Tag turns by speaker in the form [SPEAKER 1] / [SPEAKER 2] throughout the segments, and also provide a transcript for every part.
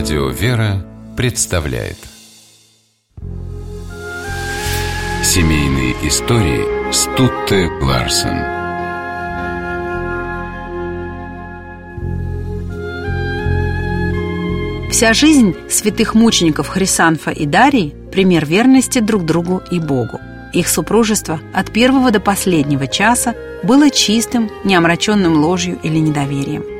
[SPEAKER 1] Радио «Вера» представляет Семейные истории Стутте Ларсен
[SPEAKER 2] Вся жизнь святых мучеников Хрисанфа и Дарии – пример верности друг другу и Богу. Их супружество от первого до последнего часа было чистым, не ложью или недоверием.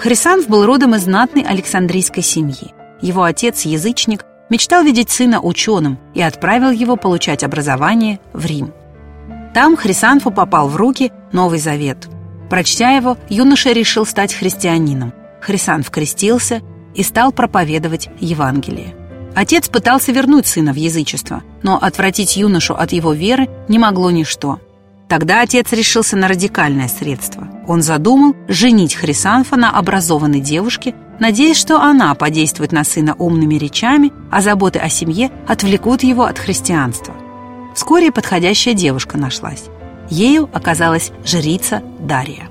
[SPEAKER 2] Хрисанф был родом из знатной Александрийской семьи. Его отец, язычник, мечтал видеть сына ученым и отправил его получать образование в Рим. Там Хрисанфу попал в руки Новый Завет. Прочтя его, юноша решил стать христианином. Хрисанф крестился и стал проповедовать Евангелие. Отец пытался вернуть сына в язычество, но отвратить юношу от его веры не могло ничто – Тогда отец решился на радикальное средство. Он задумал женить Хрисанфа на образованной девушке, надеясь, что она подействует на сына умными речами, а заботы о семье отвлекут его от христианства. Вскоре подходящая девушка нашлась. Ею оказалась жрица Дарья.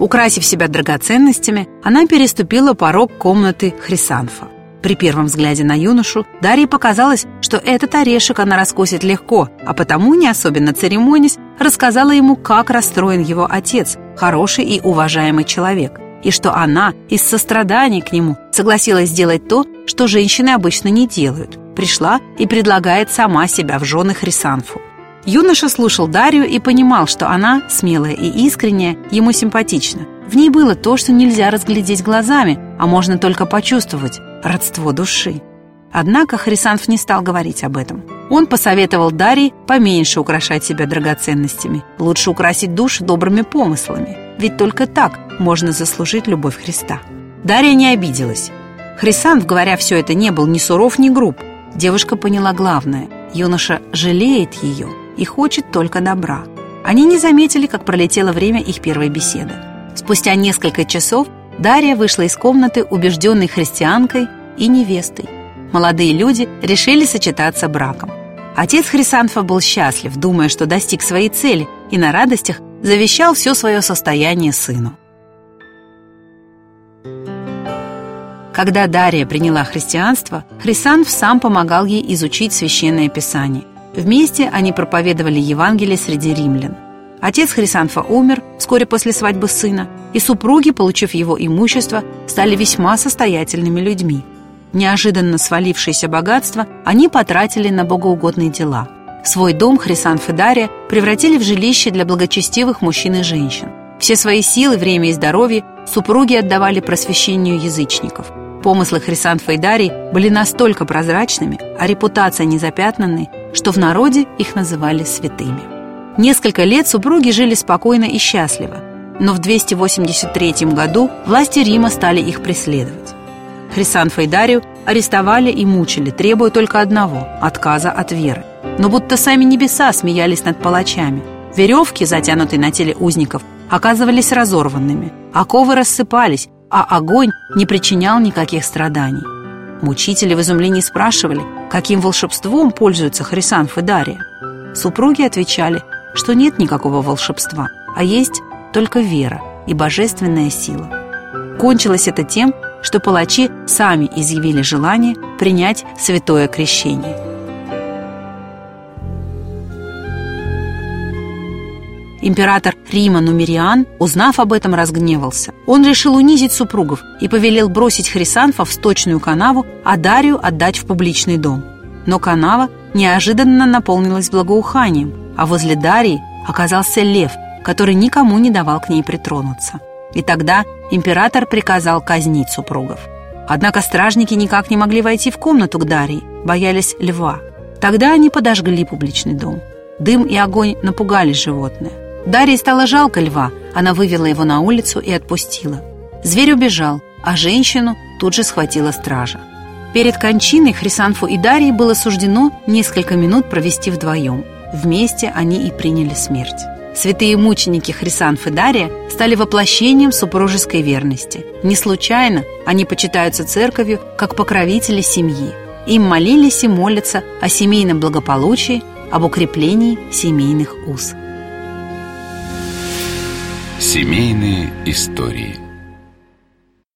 [SPEAKER 2] Украсив себя драгоценностями, она переступила порог комнаты Хрисанфа. При первом взгляде на юношу Дарье показалось, что этот орешек она раскусит легко, а потому, не особенно церемонясь, рассказала ему, как расстроен его отец, хороший и уважаемый человек, и что она из сострадания к нему согласилась сделать то, что женщины обычно не делают. Пришла и предлагает сама себя в жены Хрисанфу. Юноша слушал Дарью и понимал, что она, смелая и искренняя, ему симпатична. В ней было то, что нельзя разглядеть глазами, а можно только почувствовать – родство души. Однако Хрисанф не стал говорить об этом. Он посоветовал Дарье поменьше украшать себя драгоценностями, лучше украсить душу добрыми помыслами, ведь только так можно заслужить любовь Христа. Дарья не обиделась. Хрисанф, говоря все это, не был ни суров, ни груб. Девушка поняла главное – юноша жалеет ее и хочет только добра. Они не заметили, как пролетело время их первой беседы. Спустя несколько часов Дарья вышла из комнаты убежденной христианкой и невестой. Молодые люди решили сочетаться браком. Отец Хрисанфа был счастлив, думая, что достиг своей цели, и на радостях завещал все свое состояние сыну. Когда Дарья приняла христианство, Хрисанф сам помогал ей изучить священное писание. Вместе они проповедовали Евангелие среди римлян – Отец Хрисанфа умер вскоре после свадьбы сына, и супруги, получив его имущество, стали весьма состоятельными людьми. Неожиданно свалившееся богатство они потратили на богоугодные дела. Свой дом Хрисанф и Дарья превратили в жилище для благочестивых мужчин и женщин. Все свои силы, время и здоровье супруги отдавали просвещению язычников. Помыслы Хрисанфа и Дарьи были настолько прозрачными, а репутация незапятнанной, что в народе их называли святыми. Несколько лет супруги жили спокойно и счастливо, но в 283 году власти Рима стали их преследовать. Хрисанфа и Дарию арестовали и мучили, требуя только одного – отказа от веры. Но будто сами небеса смеялись над палачами. Веревки, затянутые на теле узников, оказывались разорванными, оковы рассыпались, а огонь не причинял никаких страданий. Мучители в изумлении спрашивали, каким волшебством пользуются Хрисанф и Дария. Супруги отвечали – что нет никакого волшебства, а есть только вера и божественная сила. Кончилось это тем, что палачи сами изъявили желание принять святое крещение. Император Рима Нумериан, узнав об этом, разгневался. Он решил унизить супругов и повелел бросить Хрисанфа в сточную канаву, а Дарию отдать в публичный дом. Но канава неожиданно наполнилась благоуханием, а возле Дарьи оказался лев, который никому не давал к ней притронуться. И тогда император приказал казнить супругов. Однако стражники никак не могли войти в комнату к Дарьи, боялись льва. Тогда они подожгли публичный дом. Дым и огонь напугали животное. Дарье стало жалко льва, она вывела его на улицу и отпустила. Зверь убежал, а женщину тут же схватила стража. Перед кончиной Хрисанфу и Дарье было суждено несколько минут провести вдвоем – Вместе они и приняли смерть. Святые мученики Хрисанф и Дария стали воплощением супружеской верности. Не случайно они почитаются церковью как покровители семьи. Им молились и молятся о семейном благополучии об укреплении семейных уз.
[SPEAKER 1] Семейные истории –